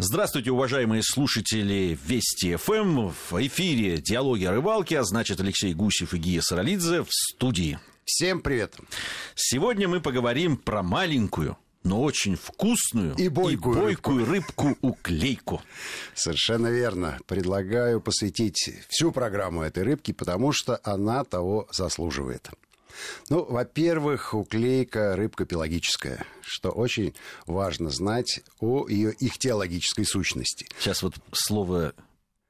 Здравствуйте, уважаемые слушатели Вести ФМ. В эфире «Диалоги о рыбалке», а значит Алексей Гусев и Гия Саралидзе в студии. Всем привет. Сегодня мы поговорим про маленькую, но очень вкусную и бойкую, и бойкую рыбку-уклейку. Совершенно верно. Предлагаю посвятить всю программу этой рыбки, потому что она того заслуживает. Ну, во-первых, уклейка рыбка пелагическая, что очень важно знать о ее ихтиологической сущности. Сейчас вот слово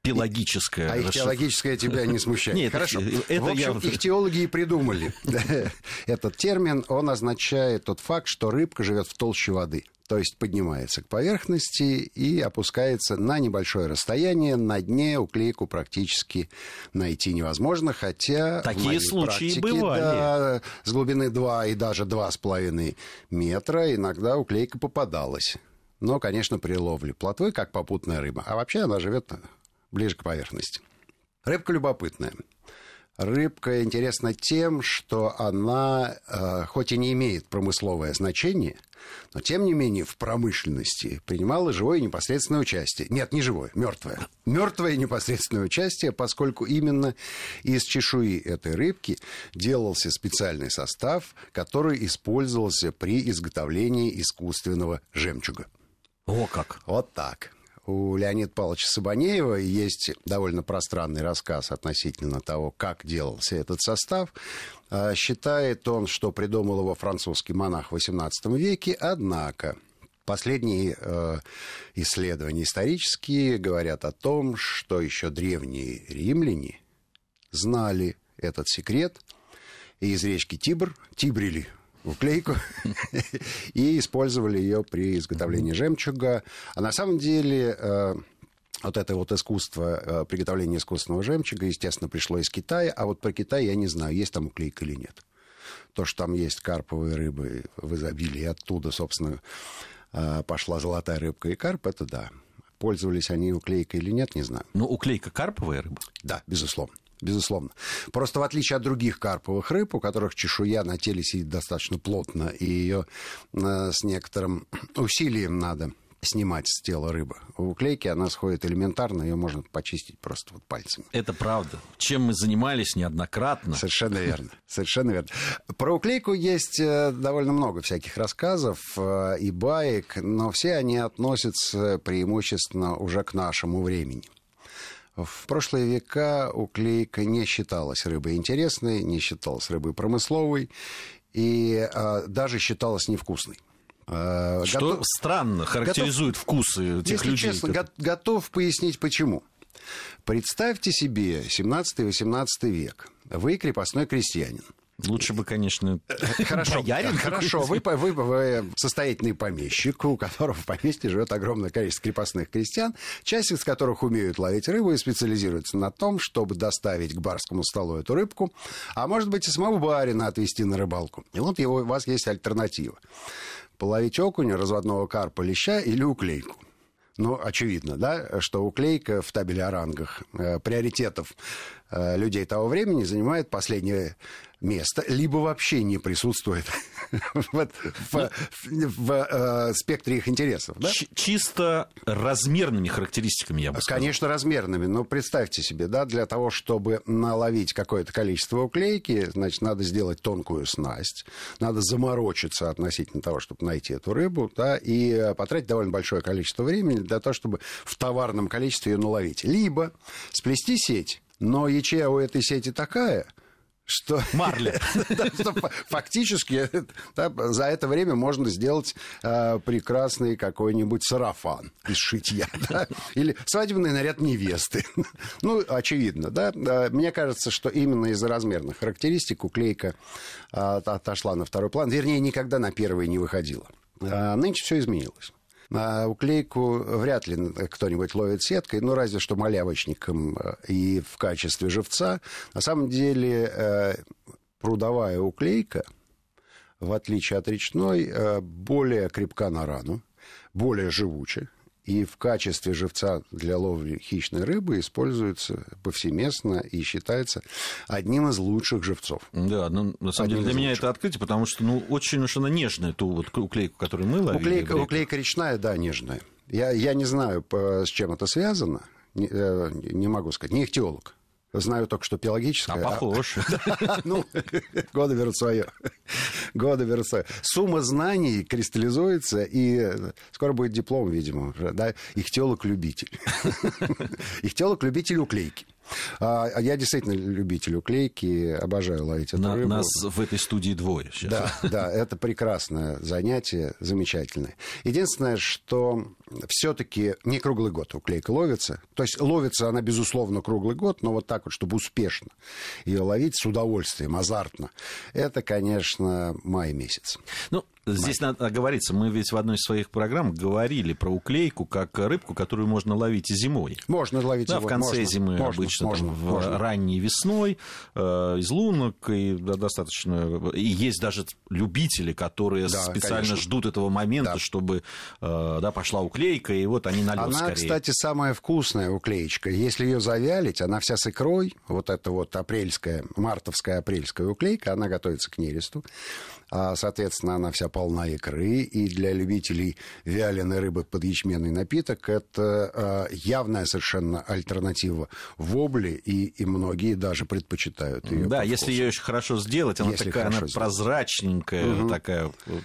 пелагическое. А ихтиологическое тебя не смущает? Нет, Хорошо. Это в общем, я... ихтиологи и придумали этот термин. Он означает тот факт, что рыбка живет в толще воды то есть поднимается к поверхности и опускается на небольшое расстояние. На дне уклейку практически найти невозможно, хотя Такие случаи практике, бывали. Да, с глубины 2 и даже 2,5 метра иногда уклейка попадалась. Но, конечно, при ловле плотвы, как попутная рыба. А вообще она живет ближе к поверхности. Рыбка любопытная. Рыбка интересна тем, что она, э, хоть и не имеет промысловое значение, но тем не менее в промышленности принимала живое непосредственное участие. Нет, не живое, мертвое. Мертвое непосредственное участие, поскольку именно из чешуи этой рыбки делался специальный состав, который использовался при изготовлении искусственного жемчуга. О как! Вот так у Леонида Павловича Сабанеева есть довольно пространный рассказ относительно того, как делался этот состав. А, считает он, что придумал его французский монах в XVIII веке, однако Последние э, исследования исторические говорят о том, что еще древние римляне знали этот секрет, и из речки Тибр тибрили уклейку и использовали ее при изготовлении жемчуга. А на самом деле э, вот это вот искусство э, приготовления искусственного жемчуга, естественно, пришло из Китая, а вот про Китай я не знаю, есть там уклейка или нет. То, что там есть карповые рыбы в изобилии, оттуда, собственно, э, пошла золотая рыбка и карп, это да. Пользовались они уклейкой или нет, не знаю. Ну, уклейка карповая рыба? Да, безусловно безусловно. Просто в отличие от других карповых рыб, у которых чешуя на теле сидит достаточно плотно, и ее э, с некоторым усилием надо снимать с тела рыбы. У уклейки она сходит элементарно, ее можно почистить просто вот пальцами. Это правда. Чем мы занимались неоднократно. Совершенно верно. Совершенно верно. Про уклейку есть э, довольно много всяких рассказов э, и баек, но все они относятся преимущественно уже к нашему времени. В прошлые века уклейка не считалась рыбой интересной, не считалась рыбой промысловой и а, даже считалась невкусной. А, Что готов... странно характеризует готов... вкусы тех Если людей. честно, как... готов пояснить почему. Представьте себе 17-18 век. Вы крепостной крестьянин. Лучше бы, конечно, хорошо, боярин. Хорошо, вы, вы, вы состоятельный помещик, у которого в поместье живет огромное количество крепостных крестьян, часть из которых умеют ловить рыбу и специализируются на том, чтобы доставить к барскому столу эту рыбку, а может быть и самого барина отвезти на рыбалку. И вот его, у вас есть альтернатива. Половить окуня, разводного карпа, леща или уклейку. Ну, очевидно, да, что уклейка в табеле о рангах э, приоритетов э, людей того времени занимает последнее место, либо вообще не присутствует в, в, в э, спектре их интересов. Да? Чисто размерными характеристиками, я бы сказал. Конечно, размерными, но представьте себе, да, для того, чтобы наловить какое-то количество уклейки, значит, надо сделать тонкую снасть, надо заморочиться относительно того, чтобы найти эту рыбу, да, и потратить довольно большое количество времени для того, чтобы в товарном количестве ее наловить. Либо сплести сеть, но ячея у этой сети такая – что... Марли. что фактически да, за это время можно сделать э, прекрасный какой-нибудь сарафан из шитья. Да? Или свадебный наряд невесты. ну, очевидно, да. Мне кажется, что именно из-за размерных характеристик уклейка э, отошла на второй план. Вернее, никогда на первый не выходила. А нынче все изменилось. А уклейку вряд ли кто-нибудь ловит сеткой, ну, разве что малявочником э, и в качестве живца. На самом деле э, прудовая уклейка, в отличие от речной, э, более крепка на рану, более живучая и в качестве живца для ловли хищной рыбы используется повсеместно и считается одним из лучших живцов. Да, ну, на самом одним деле для меня лучших. это открытие, потому что ну, очень уж она нежная, ту вот уклейку, которую мы ловили. Уклейка, уклейка речная, да, нежная. Я, я не знаю, с чем это связано, не, э, не могу сказать, не ихтиолог. Знаю только, что биологическое. А похож. Ну, годы берут свое. Годы берут свое. Сумма знаний кристаллизуется, и скоро будет диплом, видимо. Да? Ихтиолог-любитель. Ихтиолог-любитель уклейки. А, а я действительно любитель уклейки, обожаю ловить эту На, рыбу. Нас в этой студии двое сейчас. Да, да, это прекрасное занятие, замечательное. Единственное, что все-таки не круглый год уклейка ловится. То есть ловится она, безусловно, круглый год, но вот так вот, чтобы успешно ее ловить с удовольствием, азартно, это, конечно, май месяц. Ну, Здесь надо оговориться, мы ведь в одной из своих программ говорили про уклейку как рыбку, которую можно ловить и зимой. Можно ловить да, зимой. в конце можно, зимы можно, обычно, можно, там, можно. в ранней весной, э, из лунок, и да, достаточно... И есть даже любители, которые Да, специально конечно. ждут этого момента, Да. чтобы э, да, пошла уклейка, и вот они на лед Она, скорее. кстати, самая вкусная уклеечка. Если ее завялить, она вся с икрой, вот эта вот апрельская, мартовская апрельская уклейка, она готовится к нересту. А, соответственно, она вся полна икры. И для любителей вяленой рыбы под ячменный напиток это а, явная совершенно альтернатива вобле, и, и многие даже предпочитают ее. Да, если ее очень хорошо сделать, она Если такая, она сделать. прозрачненькая, такая э,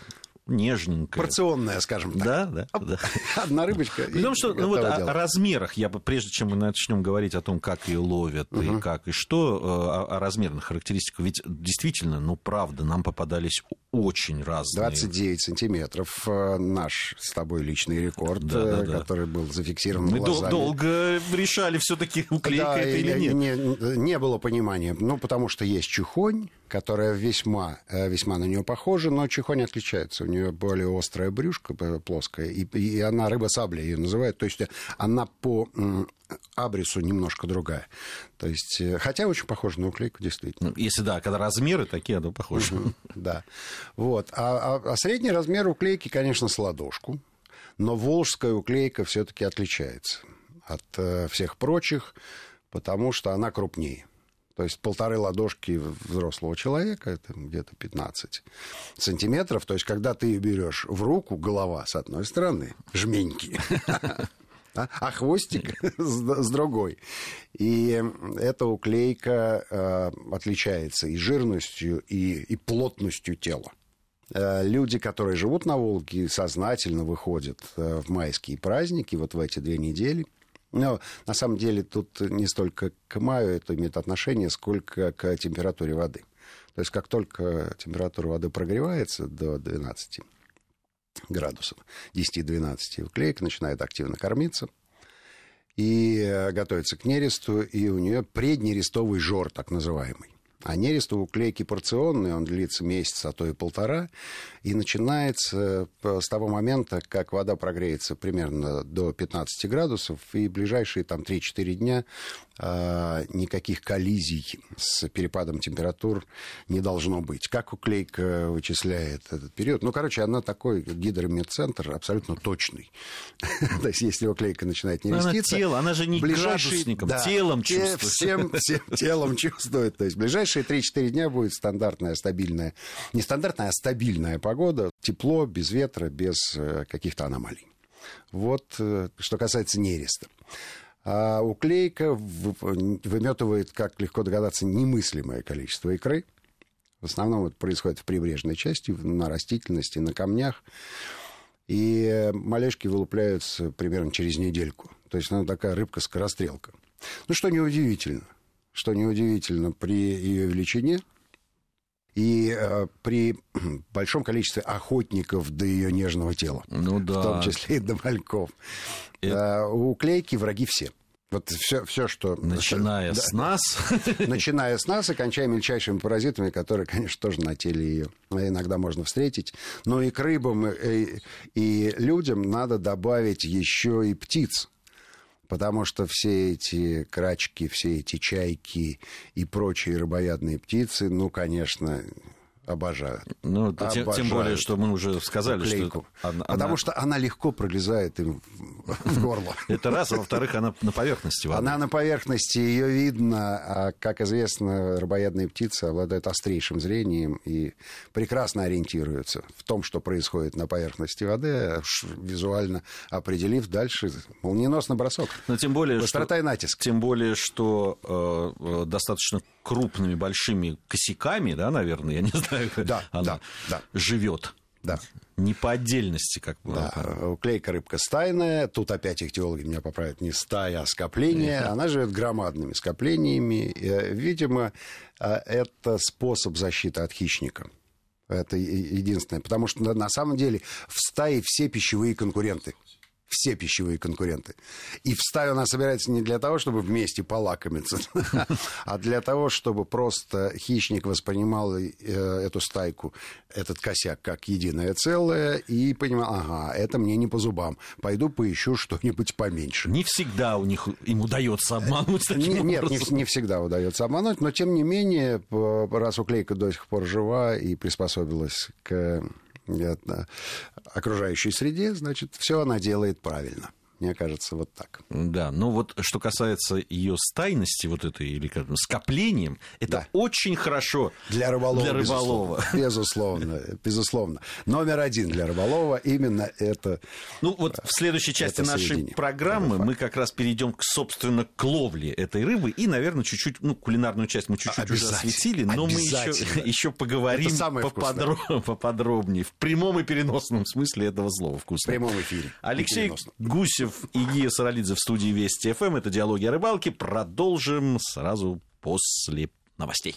нежненькая. Порционная, скажем так. Да, да, да. Одна рыбочка. том, что ну, вот о, дело. о размерах, я бы, прежде чем мы начнем говорить о том, как ее ловят и как и что, э, о, о размерных характеристиках, ведь действительно, ну правда, нам попадались очень разные. 29 сантиметров э, наш с тобой личный рекорд, Да, да, э, да. который был зафиксирован Мы глазами. долго решали все-таки уклейка Да, это или и нет. Не, не было понимания. Ну, потому что есть чухонь, которая весьма, э, весьма на нее похожа, но чухонь отличается. У нее более острое брюшко, э, плоское, и, и она рыба-сабля ее называют. То есть э, она по абрису немножко другая. То есть, э, хотя очень похожа на уклейку, действительно. Ну, Если да, когда размеры такие, оно похоже. Да. Вот. А, а- а средний размер уклейки, конечно, с ладошку. Но волжская уклейка все-таки отличается от всех прочих, потому что она крупнее. То есть полторы ладошки взрослого человека, это где-то 15 сантиметров. То есть когда ты ее берешь в руку, голова с одной стороны, жменьки, а хвостик с другой. И эта уклейка э, отличается и жирностью, и, и плотностью тела. Э, Люди, которые живут на Волге, сознательно выходят э, в майские праздники, вот в эти две недели. Но на самом деле тут не столько к маю это имеет отношение, сколько к температуре воды. То есть как только температура воды прогревается до 12 градусов, 10-12, уклейка начинает активно кормиться и готовится к нересту, и у нее преднерестовый жор, так называемый. А нерест у уклейки порционный, он длится месяц, а то и полтора, и начинается э, с того момента, как вода прогреется примерно до 15 градусов, и ближайшие там 3-4 дня никаких коллизий с перепадом температур не должно быть. Как уклейка вычисляет этот период? Ну, короче, она такой гидромедцентр абсолютно точный. То есть, если уклейка начинает Но она нереститься... тело, она же не градусником, телом те- чувствует. Всем, всем телом чувствует. То есть ближайшие 3-4 дня будет стандартная, стабильная, не стандартная, а стабильная погода. Тепло, без ветра, без э, каких-то аномалий. Вот э, что касается нереста. А уклейка выметывает, как легко догадаться, немыслимое количество икры. В основном это происходит в прибрежной части, на растительности, на камнях. И малешки вылупляются примерно через недельку. То есть она такая рыбка-скорострелка. Ну, что неудивительно. Что неудивительно при ее величине и э, при большом количестве охотников до ее нежного тела. Ну В том да. числе и до мальков. Это- А, у клейки враги все. Вот все, все что... Начиная Да. с нас. Начиная с нас и кончая мельчайшими паразитами, которые, конечно, тоже на теле ее иногда можно встретить. Но и к рыбам, и, и людям надо добавить еще и птиц. Потому что все эти крачки, все эти чайки и прочие рыбоядные птицы, ну, конечно, обожают. Ну, тем, тем Обожают более, что мы уже сказали, уклейку. что она- Потому что она легко пролезает им в горло. Это раз, а во-вторых, она на поверхности воды. Она на поверхности, ее видно, а, как известно, рыбоядные птицы обладают острейшим зрением и прекрасно ориентируются в том, что происходит на поверхности воды, визуально определив дальше молниеносный бросок. Но тем более, Быстрота что, и натиск. Тем более, что э, э достаточно крупными большими косяками, да, наверное, я не знаю, да, она да, да. живет. Да. Не по отдельности, как бы. Да. Клейка рыбка стайная. Тут опять их теологи меня поправят. Не стая, а скопление. Она живет громадными скоплениями. Э, видимо, э, это способ защиты от хищника. Это единственное. Потому что на самом деле в стае все пищевые конкуренты все пищевые конкуренты. И в стаю она собирается не для того, чтобы вместе полакомиться, а для того, чтобы просто хищник воспринимал э, эту стайку, этот косяк, как единое целое, и понимал, ага, это мне не по зубам, пойду поищу что-нибудь поменьше. Не всегда у них им удается обмануть таким Нет, не, не всегда удается обмануть, но тем не менее, раз уклейка до сих пор жива и приспособилась к окружающей среде, значит, все она делает правильно. Мне кажется, вот так. Да, но вот что касается ее стайности, вот этой, или как скоплением, это да. очень хорошо для рыболова. Для рыболова. Безусловно, безусловно. Номер один для рыболова именно это. Ну вот в следующей части нашей программы мы как раз перейдем к, собственно, к ловле этой рыбы и, наверное, чуть-чуть, ну, кулинарную часть мы чуть-чуть уже осветили, но мы еще, еще поговорим поподроб, поподробнее, в прямом и переносном смысле этого слова вкусно. В прямом эфире. Алексей Гусев и Гия Саралидзе в студии Вести ФМ. Это «Диалоги о рыбалке». Продолжим сразу после новостей.